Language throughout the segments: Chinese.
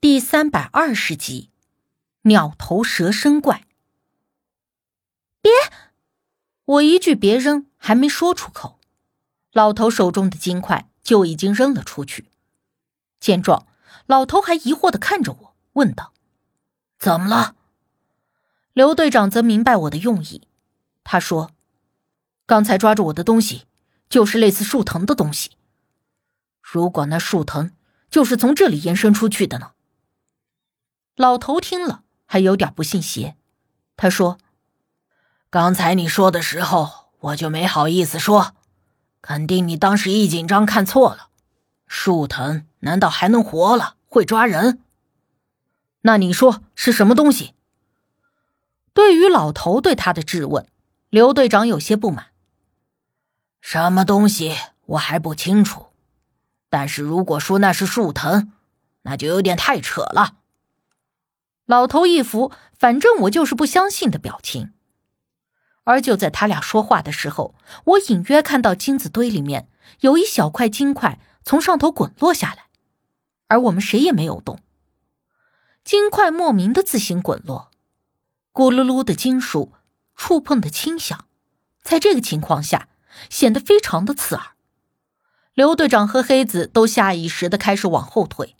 第三百二十集，鸟头蛇身怪。别！我一句别扔还没说出口，老头手中的金块就已经扔了出去。见状，老头还疑惑的看着我，问道：“怎么了？”刘队长则明白我的用意，他说：“刚才抓住我的东西，就是类似树藤的东西。如果那树藤就是从这里延伸出去的呢？”老头听了，还有点不信邪。他说：“刚才你说的时候，我就没好意思说，肯定你当时一紧张看错了。树藤难道还能活了？会抓人？那你说是什么东西？”对于老头对他的质问，刘队长有些不满。什么东西我还不清楚，但是如果说那是树藤，那就有点太扯了。老头一副反正我就是不相信的表情，而就在他俩说话的时候，我隐约看到金子堆里面有一小块金块从上头滚落下来，而我们谁也没有动。金块莫名的自行滚落，咕噜噜的金属触碰的轻响，在这个情况下显得非常的刺耳。刘队长和黑子都下意识的开始往后退，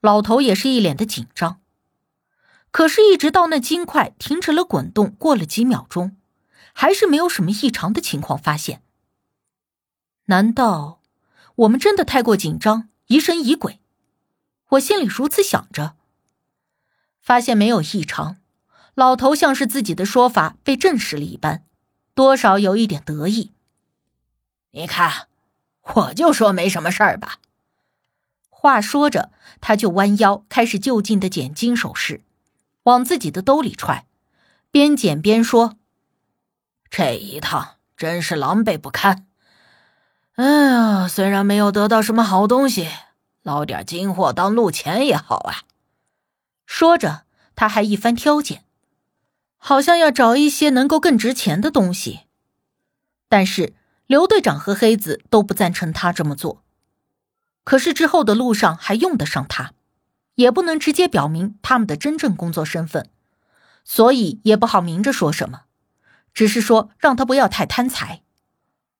老头也是一脸的紧张。可是，一直到那金块停止了滚动，过了几秒钟，还是没有什么异常的情况发现。难道我们真的太过紧张，疑神疑鬼？我心里如此想着。发现没有异常，老头像是自己的说法被证实了一般，多少有一点得意。你看，我就说没什么事儿吧。话说着，他就弯腰开始就近的捡金首饰。往自己的兜里揣，边捡边说：“这一趟真是狼狈不堪。哎呀，虽然没有得到什么好东西，捞点金货当路钱也好啊。”说着，他还一番挑拣，好像要找一些能够更值钱的东西。但是刘队长和黑子都不赞成他这么做。可是之后的路上还用得上他。也不能直接表明他们的真正工作身份，所以也不好明着说什么，只是说让他不要太贪财。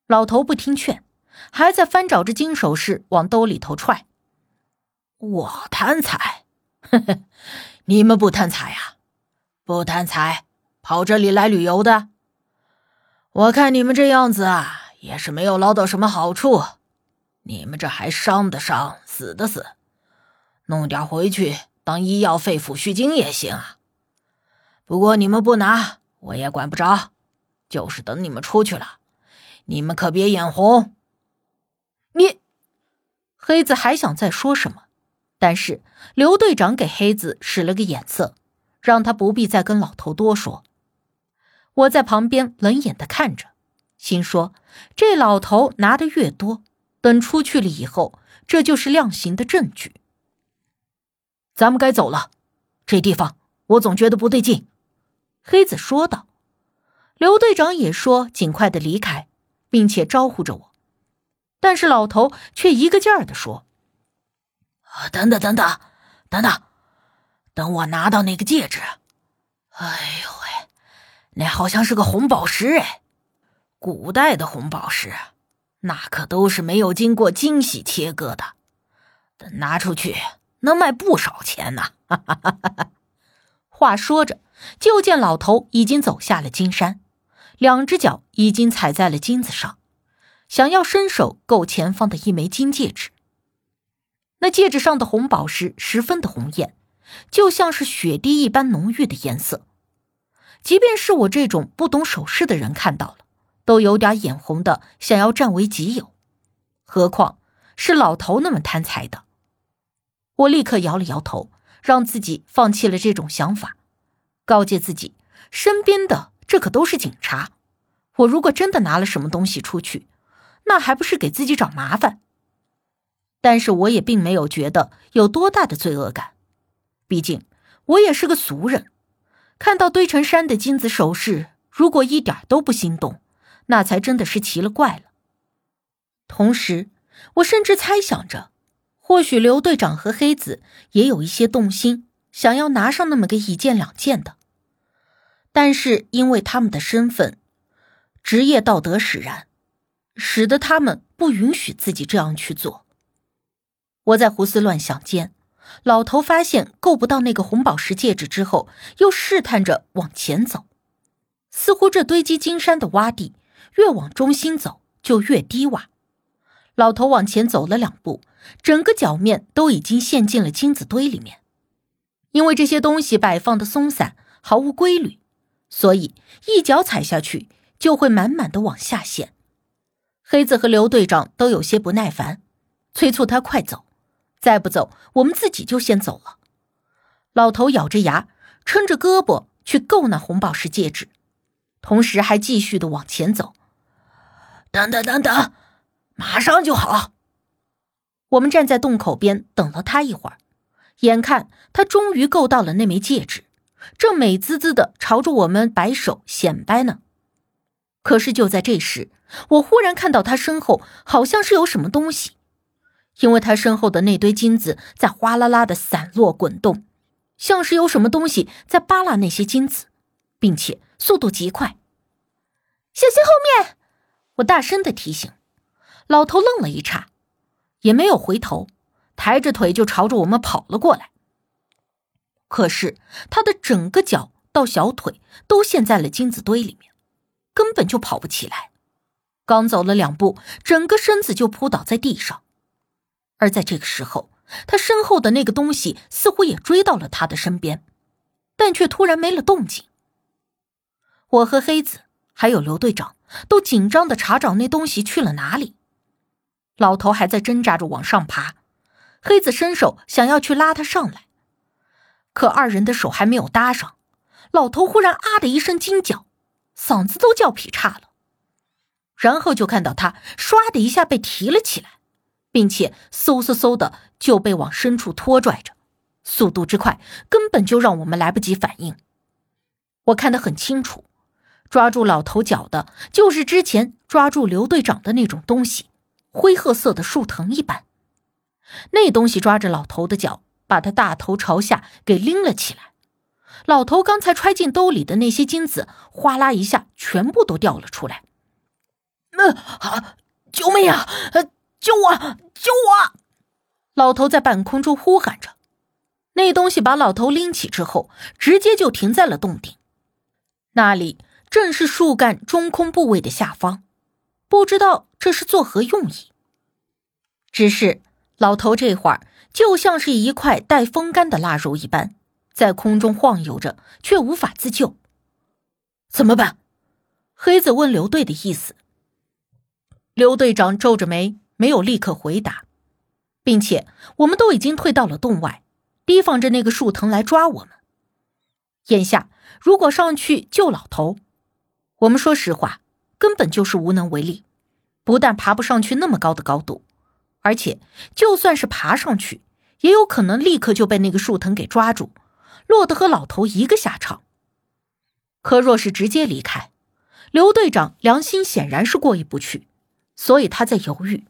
老头不听劝，还在翻找着金首饰往兜里头揣。我贪财？你们不贪财呀？不贪财，跑这里来旅游的？我看你们这样子啊，也是没有捞到什么好处。你们这还伤的伤，死的死。弄点回去当医药费、抚恤金也行啊。不过你们不拿，我也管不着。就是等你们出去了，你们可别眼红。你，黑子还想再说什么，但是刘队长给黑子使了个眼色，让他不必再跟老头多说。我在旁边冷眼的看着，心说这老头拿的越多，等出去了以后，这就是量刑的证据。咱们该走了，这地方我总觉得不对劲。”黑子说道。刘队长也说尽快的离开，并且招呼着我，但是老头却一个劲儿的说：“啊，等等等等，等等，等我拿到那个戒指。哎呦喂，那好像是个红宝石哎，古代的红宝石，那可都是没有经过精细切割的，等拿出去。”能卖不少钱呢！话说着，就见老头已经走下了金山，两只脚已经踩在了金子上，想要伸手够前方的一枚金戒指。那戒指上的红宝石十分的红艳，就像是雪滴一般浓郁的颜色。即便是我这种不懂首饰的人看到了，都有点眼红的想要占为己有，何况是老头那么贪财的。我立刻摇了摇头，让自己放弃了这种想法，告诫自己，身边的这可都是警察，我如果真的拿了什么东西出去，那还不是给自己找麻烦？但是我也并没有觉得有多大的罪恶感，毕竟我也是个俗人，看到堆成山的金子首饰，如果一点都不心动，那才真的是奇了怪了。同时，我甚至猜想着。或许刘队长和黑子也有一些动心，想要拿上那么个一件两件的，但是因为他们的身份、职业道德使然，使得他们不允许自己这样去做。我在胡思乱想间，老头发现够不到那个红宝石戒指之后，又试探着往前走，似乎这堆积金山的洼地越往中心走就越低洼。老头往前走了两步。整个脚面都已经陷进了金子堆里面，因为这些东西摆放的松散，毫无规律，所以一脚踩下去就会满满的往下陷。黑子和刘队长都有些不耐烦，催促他快走，再不走我们自己就先走了。老头咬着牙，撑着胳膊去够那红宝石戒指，同时还继续的往前走。等等等等，马上就好。我们站在洞口边等了他一会儿，眼看他终于够到了那枚戒指，正美滋滋的朝着我们摆手显摆呢。可是就在这时，我忽然看到他身后好像是有什么东西，因为他身后的那堆金子在哗啦啦的散落滚动，像是有什么东西在扒拉那些金子，并且速度极快。小心后面！我大声的提醒。老头愣了一刹。也没有回头，抬着腿就朝着我们跑了过来。可是他的整个脚到小腿都陷在了金子堆里面，根本就跑不起来。刚走了两步，整个身子就扑倒在地上。而在这个时候，他身后的那个东西似乎也追到了他的身边，但却突然没了动静。我和黑子还有刘队长都紧张的查找那东西去了哪里。老头还在挣扎着往上爬，黑子伸手想要去拉他上来，可二人的手还没有搭上，老头忽然啊的一声惊叫，嗓子都叫劈叉了，然后就看到他唰的一下被提了起来，并且嗖嗖嗖的就被往深处拖拽着，速度之快根本就让我们来不及反应。我看得很清楚，抓住老头脚的就是之前抓住刘队长的那种东西。灰褐色的树藤一般，那东西抓着老头的脚，把他大头朝下给拎了起来。老头刚才揣进兜里的那些金子，哗啦一下全部都掉了出来。那啊！救命啊！救我！救我！老头在半空中呼喊着。那东西把老头拎起之后，直接就停在了洞顶，那里正是树干中空部位的下方。不知道这是作何用意。只是老头这会儿就像是一块带风干的腊肉一般，在空中晃悠着，却无法自救。怎么办？黑子问刘队的意思。刘队长皱着眉，没有立刻回答，并且我们都已经退到了洞外，提防着那个树藤来抓我们。眼下如果上去救老头，我们说实话。根本就是无能为力，不但爬不上去那么高的高度，而且就算是爬上去，也有可能立刻就被那个树藤给抓住，落得和老头一个下场。可若是直接离开，刘队长良心显然是过意不去，所以他在犹豫。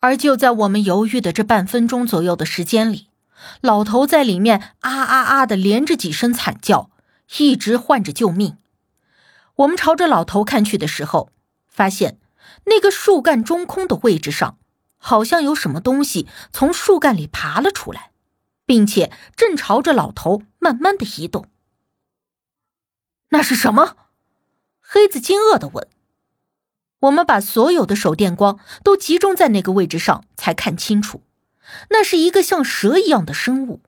而就在我们犹豫的这半分钟左右的时间里，老头在里面啊啊啊的连着几声惨叫，一直唤着救命。我们朝着老头看去的时候，发现那个树干中空的位置上，好像有什么东西从树干里爬了出来，并且正朝着老头慢慢的移动。那是什么？黑子惊愕的问。我们把所有的手电光都集中在那个位置上，才看清楚，那是一个像蛇一样的生物，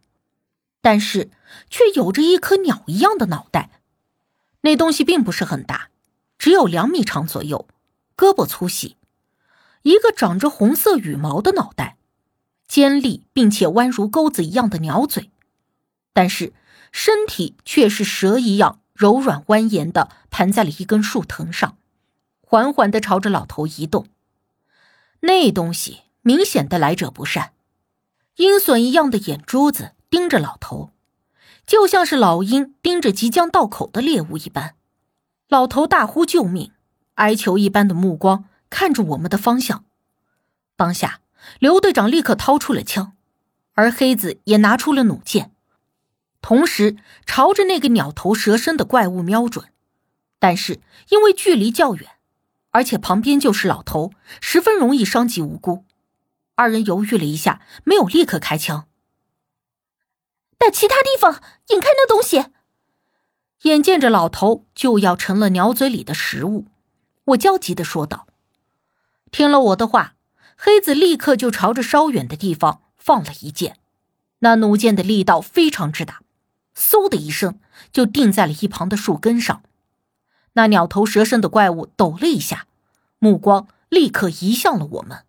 但是却有着一颗鸟一样的脑袋。那东西并不是很大，只有两米长左右，胳膊粗细，一个长着红色羽毛的脑袋，尖利并且弯如钩子一样的鸟嘴，但是身体却是蛇一样柔软蜿蜒的盘在了一根树藤上，缓缓的朝着老头移动。那东西明显的来者不善，鹰隼一样的眼珠子盯着老头。就像是老鹰盯着即将到口的猎物一般，老头大呼救命，哀求一般的目光看着我们的方向。当下，刘队长立刻掏出了枪，而黑子也拿出了弩箭，同时朝着那个鸟头蛇身的怪物瞄准。但是因为距离较远，而且旁边就是老头，十分容易伤及无辜。二人犹豫了一下，没有立刻开枪。在其他地方引开那东西。眼见着老头就要成了鸟嘴里的食物，我焦急的说道。听了我的话，黑子立刻就朝着稍远的地方放了一箭。那弩箭的力道非常之大，嗖的一声就定在了一旁的树根上。那鸟头蛇身的怪物抖了一下，目光立刻移向了我们。